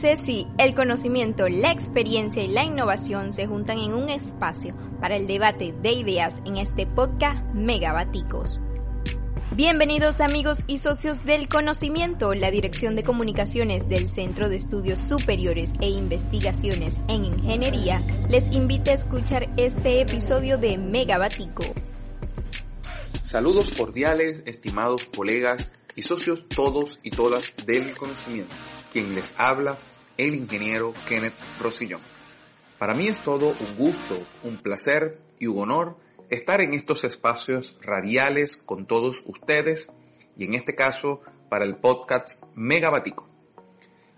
Ceci, el conocimiento, la experiencia y la innovación se juntan en un espacio para el debate de ideas en este podcast Megabaticos. Bienvenidos amigos y socios del conocimiento, la Dirección de Comunicaciones del Centro de Estudios Superiores e Investigaciones en Ingeniería les invita a escuchar este episodio de Megabatico. Saludos cordiales, estimados colegas y socios todos y todas del conocimiento. Quien les habla, el ingeniero Kenneth Rosillón. Para mí es todo un gusto, un placer y un honor estar en estos espacios radiales con todos ustedes y en este caso para el podcast Megabatico.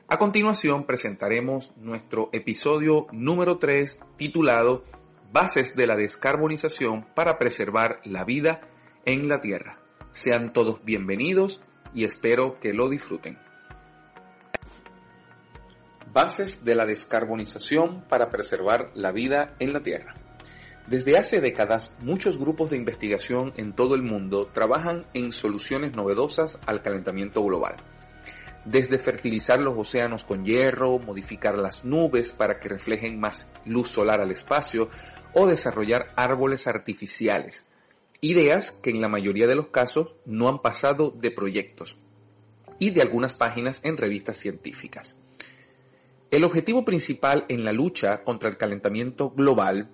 A continuación presentaremos nuestro episodio número 3 titulado Bases de la descarbonización para preservar la vida en la Tierra. Sean todos bienvenidos y espero que lo disfruten. Bases de la descarbonización para preservar la vida en la Tierra. Desde hace décadas, muchos grupos de investigación en todo el mundo trabajan en soluciones novedosas al calentamiento global. Desde fertilizar los océanos con hierro, modificar las nubes para que reflejen más luz solar al espacio o desarrollar árboles artificiales. Ideas que en la mayoría de los casos no han pasado de proyectos y de algunas páginas en revistas científicas. El objetivo principal en la lucha contra el calentamiento global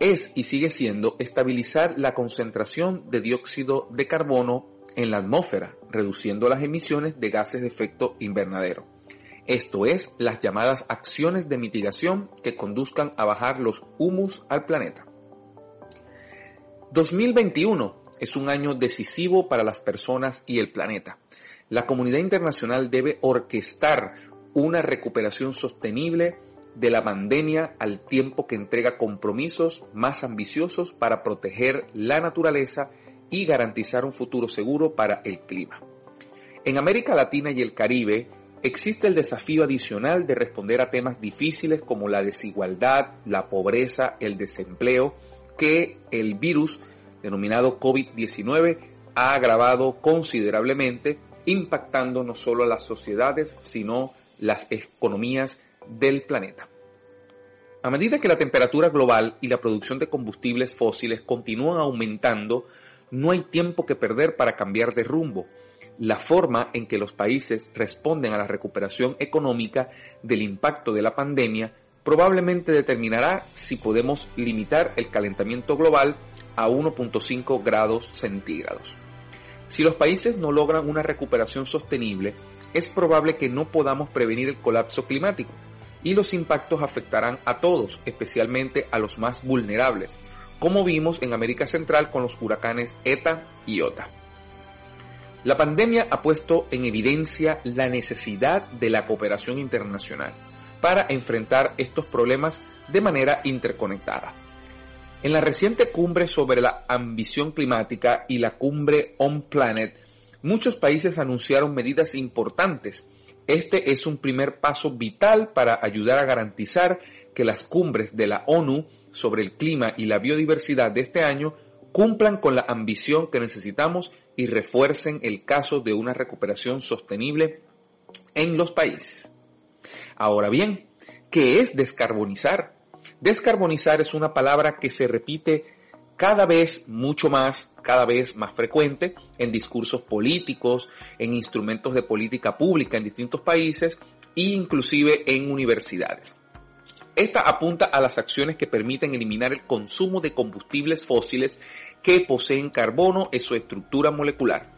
es y sigue siendo estabilizar la concentración de dióxido de carbono en la atmósfera, reduciendo las emisiones de gases de efecto invernadero. Esto es, las llamadas acciones de mitigación que conduzcan a bajar los humus al planeta. 2021 es un año decisivo para las personas y el planeta. La comunidad internacional debe orquestar una recuperación sostenible de la pandemia al tiempo que entrega compromisos más ambiciosos para proteger la naturaleza y garantizar un futuro seguro para el clima. En América Latina y el Caribe existe el desafío adicional de responder a temas difíciles como la desigualdad, la pobreza, el desempleo, que el virus denominado COVID-19 ha agravado considerablemente, impactando no solo a las sociedades, sino las economías del planeta. A medida que la temperatura global y la producción de combustibles fósiles continúan aumentando, no hay tiempo que perder para cambiar de rumbo. La forma en que los países responden a la recuperación económica del impacto de la pandemia probablemente determinará si podemos limitar el calentamiento global a 1.5 grados centígrados. Si los países no logran una recuperación sostenible, es probable que no podamos prevenir el colapso climático y los impactos afectarán a todos, especialmente a los más vulnerables, como vimos en América Central con los huracanes ETA y OTA. La pandemia ha puesto en evidencia la necesidad de la cooperación internacional para enfrentar estos problemas de manera interconectada. En la reciente cumbre sobre la ambición climática y la cumbre On Planet, muchos países anunciaron medidas importantes. Este es un primer paso vital para ayudar a garantizar que las cumbres de la ONU sobre el clima y la biodiversidad de este año cumplan con la ambición que necesitamos y refuercen el caso de una recuperación sostenible en los países. Ahora bien, ¿qué es descarbonizar? Descarbonizar es una palabra que se repite cada vez mucho más, cada vez más frecuente en discursos políticos, en instrumentos de política pública en distintos países e inclusive en universidades. Esta apunta a las acciones que permiten eliminar el consumo de combustibles fósiles que poseen carbono en su estructura molecular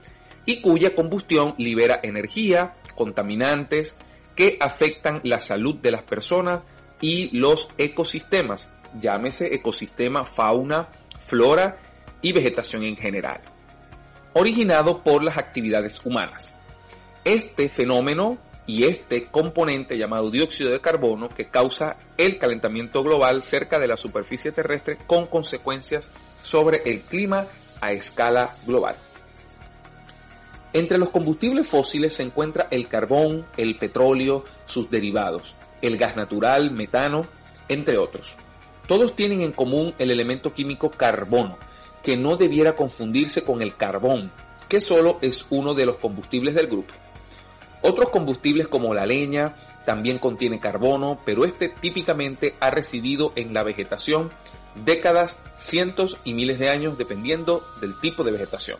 y cuya combustión libera energía, contaminantes que afectan la salud de las personas y los ecosistemas, llámese ecosistema, fauna, flora y vegetación en general, originado por las actividades humanas. Este fenómeno y este componente llamado dióxido de carbono que causa el calentamiento global cerca de la superficie terrestre con consecuencias sobre el clima a escala global. Entre los combustibles fósiles se encuentra el carbón, el petróleo, sus derivados, el gas natural, metano, entre otros. Todos tienen en común el elemento químico carbono, que no debiera confundirse con el carbón, que solo es uno de los combustibles del grupo. Otros combustibles como la leña, también contiene carbono, pero este típicamente ha residido en la vegetación décadas, cientos y miles de años dependiendo del tipo de vegetación.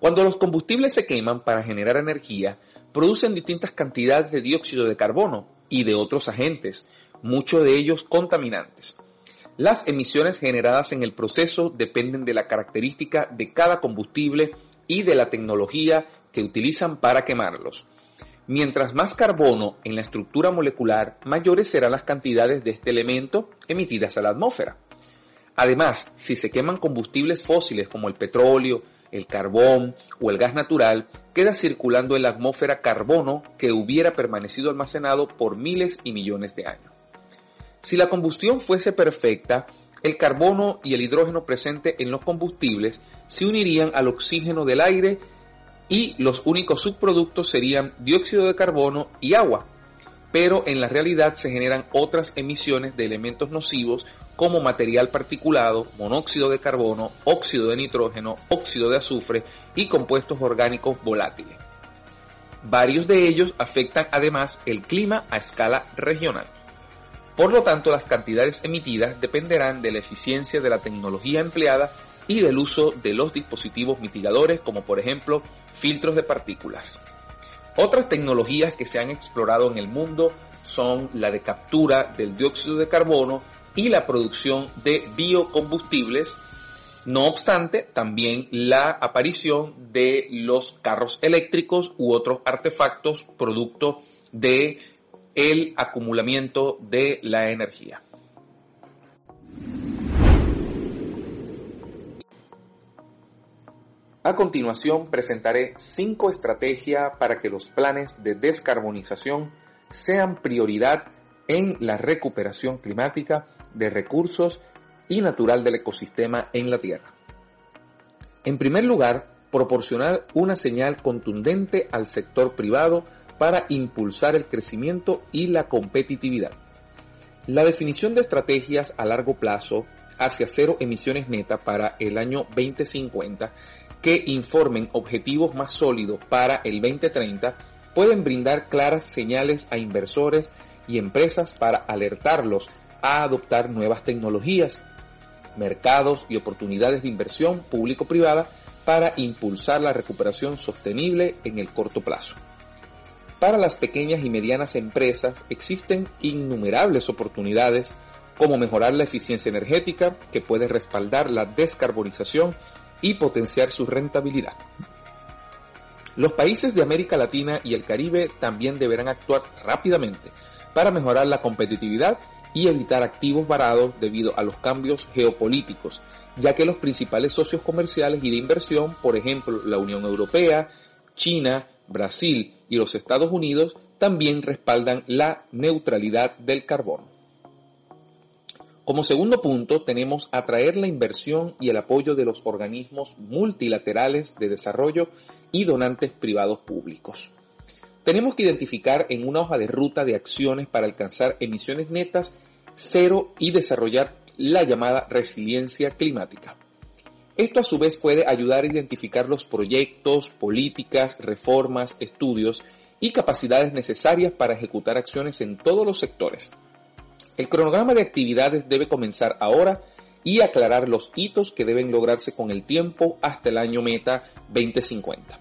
Cuando los combustibles se queman para generar energía, producen distintas cantidades de dióxido de carbono y de otros agentes, muchos de ellos contaminantes. Las emisiones generadas en el proceso dependen de la característica de cada combustible y de la tecnología que utilizan para quemarlos. Mientras más carbono en la estructura molecular, mayores serán las cantidades de este elemento emitidas a la atmósfera. Además, si se queman combustibles fósiles como el petróleo, el carbón o el gas natural, queda circulando en la atmósfera carbono que hubiera permanecido almacenado por miles y millones de años. Si la combustión fuese perfecta, el carbono y el hidrógeno presente en los combustibles se unirían al oxígeno del aire y los únicos subproductos serían dióxido de carbono y agua. Pero en la realidad se generan otras emisiones de elementos nocivos como material particulado, monóxido de carbono, óxido de nitrógeno, óxido de azufre y compuestos orgánicos volátiles. Varios de ellos afectan además el clima a escala regional. Por lo tanto, las cantidades emitidas dependerán de la eficiencia de la tecnología empleada y del uso de los dispositivos mitigadores como por ejemplo filtros de partículas. Otras tecnologías que se han explorado en el mundo son la de captura del dióxido de carbono y la producción de biocombustibles. No obstante, también la aparición de los carros eléctricos u otros artefactos producto de el acumulamiento de la energía. A continuación presentaré cinco estrategias para que los planes de descarbonización sean prioridad en la recuperación climática de recursos y natural del ecosistema en la Tierra. En primer lugar, proporcionar una señal contundente al sector privado para impulsar el crecimiento y la competitividad. La definición de estrategias a largo plazo hacia cero emisiones netas para el año 2050 que informen objetivos más sólidos para el 2030 pueden brindar claras señales a inversores y empresas para alertarlos a adoptar nuevas tecnologías, mercados y oportunidades de inversión público-privada para impulsar la recuperación sostenible en el corto plazo. Para las pequeñas y medianas empresas existen innumerables oportunidades como mejorar la eficiencia energética que puede respaldar la descarbonización y potenciar su rentabilidad. Los países de América Latina y el Caribe también deberán actuar rápidamente para mejorar la competitividad y evitar activos varados debido a los cambios geopolíticos, ya que los principales socios comerciales y de inversión, por ejemplo la Unión Europea, China, Brasil y los Estados Unidos, también respaldan la neutralidad del carbono. Como segundo punto, tenemos atraer la inversión y el apoyo de los organismos multilaterales de desarrollo y donantes privados públicos. Tenemos que identificar en una hoja de ruta de acciones para alcanzar emisiones netas cero y desarrollar la llamada resiliencia climática. Esto a su vez puede ayudar a identificar los proyectos, políticas, reformas, estudios y capacidades necesarias para ejecutar acciones en todos los sectores, el cronograma de actividades debe comenzar ahora y aclarar los hitos que deben lograrse con el tiempo hasta el año meta 2050.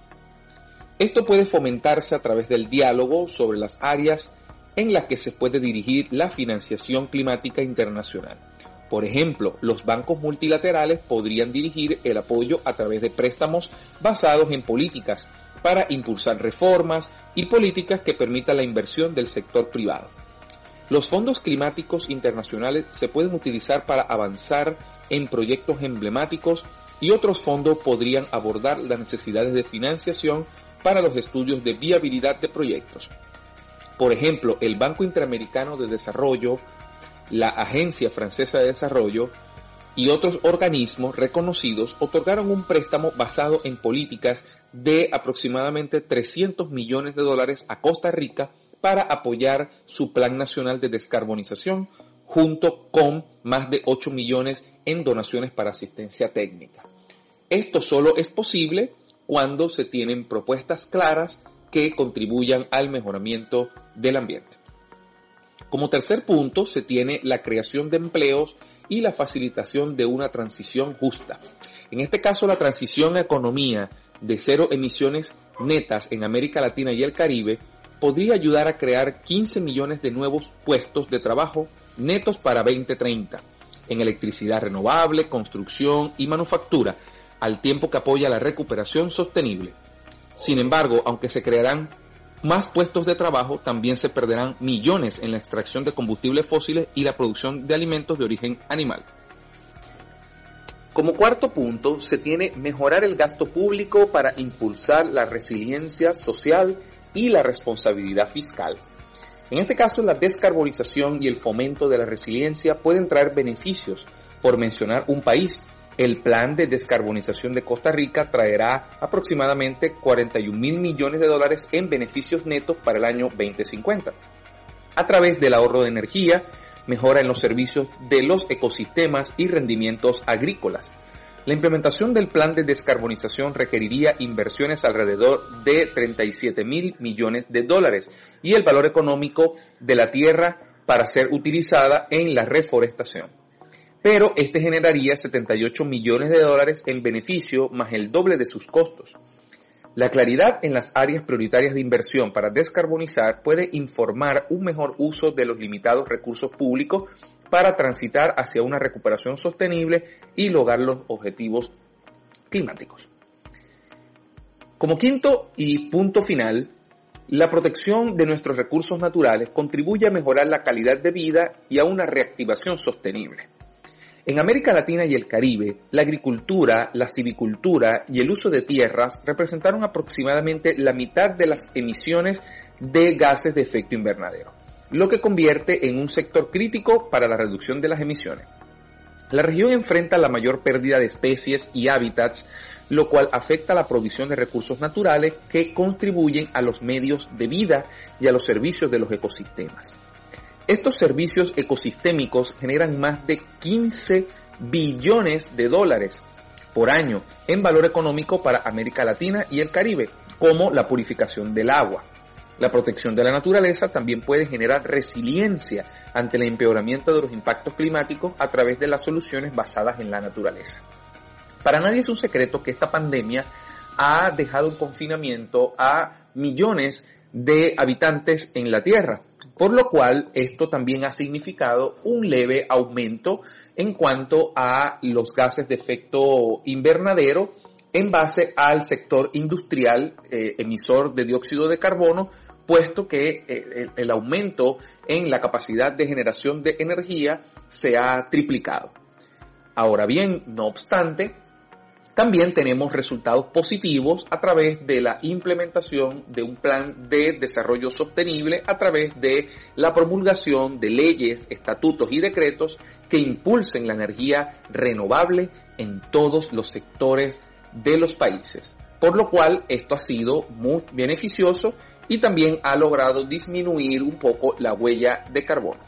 Esto puede fomentarse a través del diálogo sobre las áreas en las que se puede dirigir la financiación climática internacional. Por ejemplo, los bancos multilaterales podrían dirigir el apoyo a través de préstamos basados en políticas para impulsar reformas y políticas que permitan la inversión del sector privado. Los fondos climáticos internacionales se pueden utilizar para avanzar en proyectos emblemáticos y otros fondos podrían abordar las necesidades de financiación para los estudios de viabilidad de proyectos. Por ejemplo, el Banco Interamericano de Desarrollo, la Agencia Francesa de Desarrollo y otros organismos reconocidos otorgaron un préstamo basado en políticas de aproximadamente 300 millones de dólares a Costa Rica para apoyar su Plan Nacional de Descarbonización, junto con más de 8 millones en donaciones para asistencia técnica. Esto solo es posible cuando se tienen propuestas claras, que contribuyan al mejoramiento del ambiente. Como tercer punto se tiene la creación de empleos y la facilitación de una transición justa. En este caso la transición a economía de cero emisiones netas en América Latina y el Caribe podría ayudar a crear 15 millones de nuevos puestos de trabajo netos para 2030 en electricidad renovable, construcción y manufactura, al tiempo que apoya la recuperación sostenible. Sin embargo, aunque se crearán más puestos de trabajo, también se perderán millones en la extracción de combustibles fósiles y la producción de alimentos de origen animal. Como cuarto punto, se tiene mejorar el gasto público para impulsar la resiliencia social y la responsabilidad fiscal. En este caso, la descarbonización y el fomento de la resiliencia pueden traer beneficios. Por mencionar un país, el plan de descarbonización de Costa Rica traerá aproximadamente 41 mil millones de dólares en beneficios netos para el año 2050. A través del ahorro de energía, mejora en los servicios de los ecosistemas y rendimientos agrícolas, la implementación del plan de descarbonización requeriría inversiones alrededor de 37 mil millones de dólares y el valor económico de la tierra para ser utilizada en la reforestación. Pero este generaría 78 millones de dólares en beneficio más el doble de sus costos. La claridad en las áreas prioritarias de inversión para descarbonizar puede informar un mejor uso de los limitados recursos públicos para transitar hacia una recuperación sostenible y lograr los objetivos climáticos. Como quinto y punto final, la protección de nuestros recursos naturales contribuye a mejorar la calidad de vida y a una reactivación sostenible. En América Latina y el Caribe, la agricultura, la civicultura y el uso de tierras representaron aproximadamente la mitad de las emisiones de gases de efecto invernadero lo que convierte en un sector crítico para la reducción de las emisiones. La región enfrenta la mayor pérdida de especies y hábitats, lo cual afecta la provisión de recursos naturales que contribuyen a los medios de vida y a los servicios de los ecosistemas. Estos servicios ecosistémicos generan más de 15 billones de dólares por año en valor económico para América Latina y el Caribe, como la purificación del agua, la protección de la naturaleza también puede generar resiliencia ante el empeoramiento de los impactos climáticos a través de las soluciones basadas en la naturaleza. Para nadie es un secreto que esta pandemia ha dejado en confinamiento a millones de habitantes en la Tierra, por lo cual esto también ha significado un leve aumento en cuanto a los gases de efecto invernadero en base al sector industrial eh, emisor de dióxido de carbono, puesto que eh, el, aumento en la capacidad de generación de energía se ha triplicado. Ahora bien, no obstante, también tenemos resultados positivos a través de la implementación de un plan de desarrollo sostenible a través de la promulgación de leyes, estatutos y decretos que impulsen la energía renovable en todos los sectores de los países. Por lo cual esto ha sido muy beneficioso y también ha logrado disminuir un poco la huella de carbono.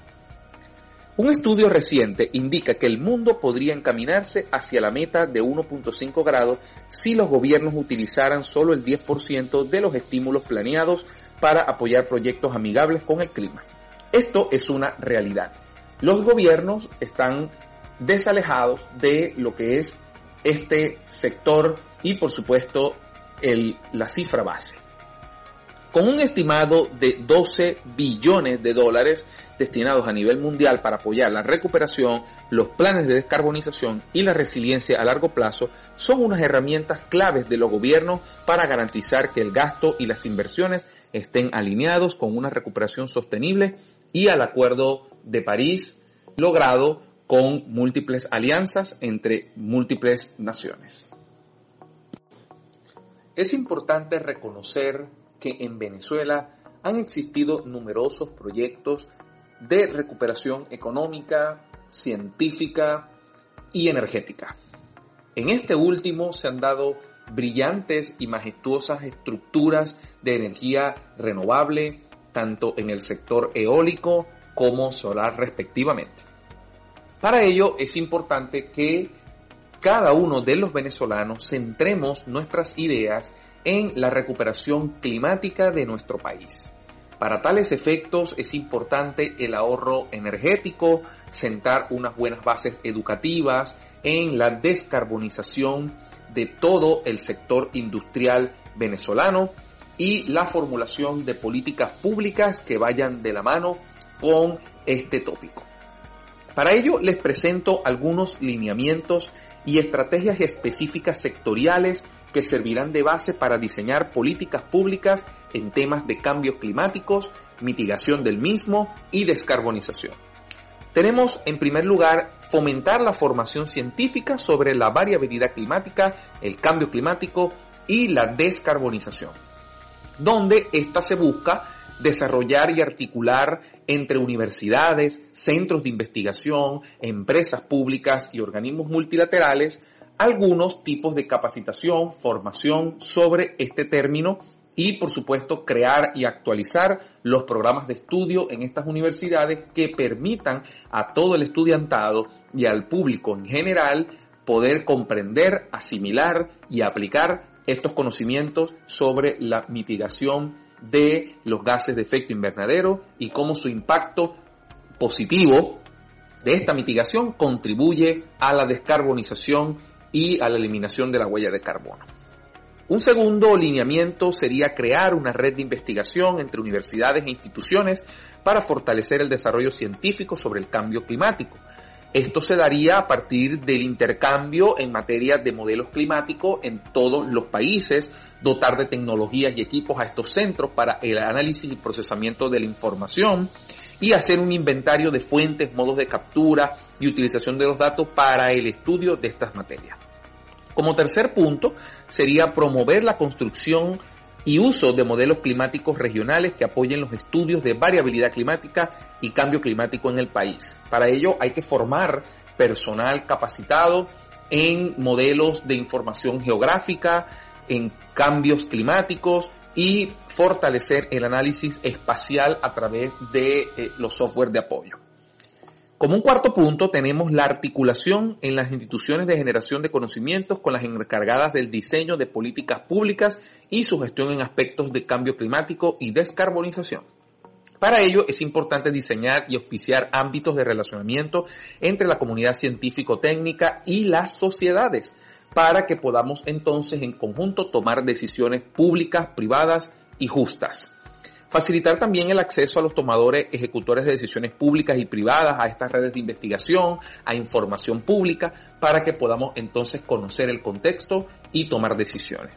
Un estudio reciente indica que el mundo podría encaminarse hacia la meta de 1.5 grados si los gobiernos utilizaran solo el 10% de los estímulos planeados para apoyar proyectos amigables con el clima. Esto es una realidad. Los gobiernos están desalejados de lo que es este sector y por supuesto la cifra base con un estimado de 12 billones de dólares destinados a nivel mundial para apoyar la recuperación, los planes de descarbonización y la resiliencia a largo plazo, son unas herramientas claves de los gobiernos para garantizar que el gasto y las inversiones estén alineados con una recuperación sostenible y al Acuerdo de París logrado con múltiples alianzas entre múltiples naciones. Es importante reconocer que en Venezuela han existido numerosos proyectos de recuperación económica, científica y energética. En este último se han dado brillantes y majestuosas estructuras de energía renovable, tanto en el sector eólico como solar respectivamente. Para ello es importante que cada uno de los venezolanos centremos nuestras ideas en la recuperación climática de nuestro país. Para tales efectos es importante el ahorro energético, sentar unas buenas bases educativas en la descarbonización de todo el sector industrial venezolano y la formulación de políticas públicas que vayan de la mano con este tópico. Para ello les presento algunos lineamientos y estrategias específicas sectoriales que servirán de base para diseñar políticas públicas en temas de cambios climáticos, mitigación del mismo y descarbonización. Tenemos, en primer lugar, fomentar la formación científica sobre la variabilidad climática, el cambio climático y la descarbonización, donde ésta se busca desarrollar y articular entre universidades, centros de investigación, empresas públicas y organismos multilaterales algunos tipos de capacitación, formación sobre este término y por supuesto crear y actualizar los programas de estudio en estas universidades que permitan a todo el estudiantado y al público en general poder comprender, asimilar y aplicar estos conocimientos sobre la mitigación de los gases de efecto invernadero y cómo su impacto positivo de esta mitigación contribuye a la descarbonización y a la eliminación de la huella de carbono. Un segundo lineamiento sería crear una red de investigación entre universidades e instituciones para fortalecer el desarrollo científico sobre el cambio climático. Esto se daría a partir del intercambio en materia de modelos climáticos en todos los países, dotar de tecnologías y equipos a estos centros para el análisis y procesamiento de la información, y hacer un inventario de fuentes, modos de captura y utilización de los datos para el estudio de estas materias. Como tercer punto, sería promover la construcción y uso de modelos climáticos regionales que apoyen los estudios de variabilidad climática y cambio climático en el país. Para ello hay que formar personal capacitado en modelos de información geográfica, en cambios climáticos y fortalecer el análisis espacial a través de eh, los software de apoyo. Como un cuarto punto tenemos la articulación en las instituciones de generación de conocimientos con las encargadas del diseño de políticas públicas y su gestión en aspectos de cambio climático y descarbonización. Para ello es importante diseñar y auspiciar ámbitos de relacionamiento entre la comunidad científico-técnica y las sociedades para que podamos entonces en conjunto tomar decisiones públicas, privadas y justas. Facilitar también el acceso a los tomadores ejecutores de decisiones públicas y privadas a estas redes de investigación, a información pública, para que podamos entonces conocer el contexto y tomar decisiones.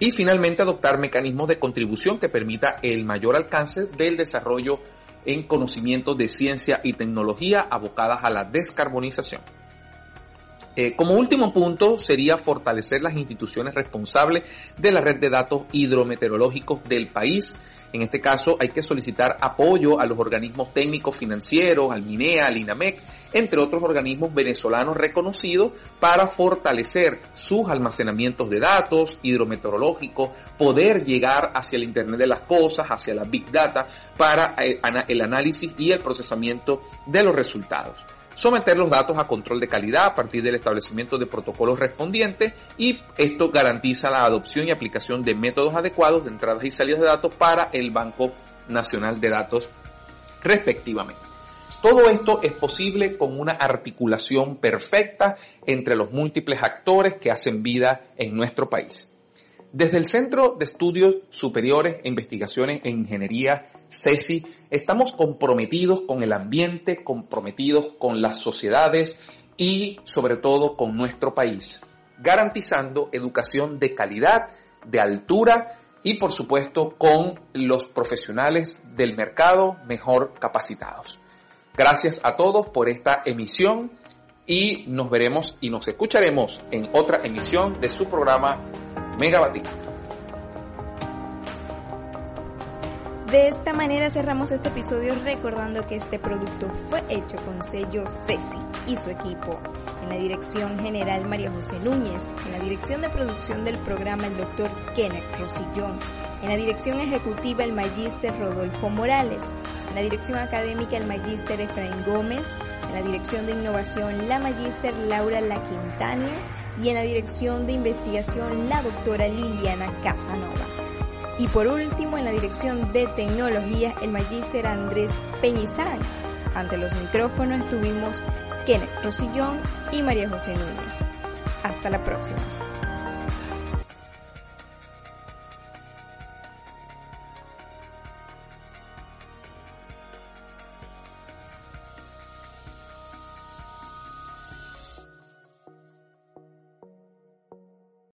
Y finalmente adoptar mecanismos de contribución que permita el mayor alcance del desarrollo en conocimientos de ciencia y tecnología abocadas a la descarbonización. Eh, como último punto sería fortalecer las instituciones responsables de la red de datos hidrometeorológicos del país, en este caso hay que solicitar apoyo a los organismos técnicos financieros, al MINEA, al INAMEC, entre otros organismos venezolanos reconocidos para fortalecer sus almacenamientos de datos hidrometeorológicos, poder llegar hacia el Internet de las Cosas, hacia la Big Data, para eh, el análisis y el procesamiento de los resultados someter los datos a control de calidad a partir del establecimiento de protocolos respondientes y esto garantiza la adopción y aplicación de métodos adecuados de entradas y salidas de datos para el Banco Nacional de Datos respectivamente. Todo esto es posible con una articulación perfecta entre los múltiples actores que hacen vida en nuestro país. Desde el Centro de Estudios Superiores e Investigaciones en Ingeniería, CESI, estamos comprometidos con el ambiente, comprometidos con las sociedades y sobre todo con nuestro país, garantizando educación de calidad, de altura y por supuesto con los profesionales del mercado mejor capacitados. Gracias a todos por esta emisión y nos veremos y nos escucharemos en otra emisión de su programa Megabatí. De esta manera cerramos este episodio recordando que este producto fue hecho con sello Ceci y su equipo. En la dirección general María José Núñez, en la dirección de producción del programa el doctor Kenneth Rosillón, en la dirección ejecutiva el magíster Rodolfo Morales, en la dirección académica el magíster Efraín Gómez, en la dirección de innovación la magíster Laura La Quintana y en la dirección de investigación la doctora Liliana Casanova. Y por último, en la dirección de tecnología, el magíster Andrés Peñizán. Ante los micrófonos estuvimos Kenneth Rosillón y María José Núñez. Hasta la próxima.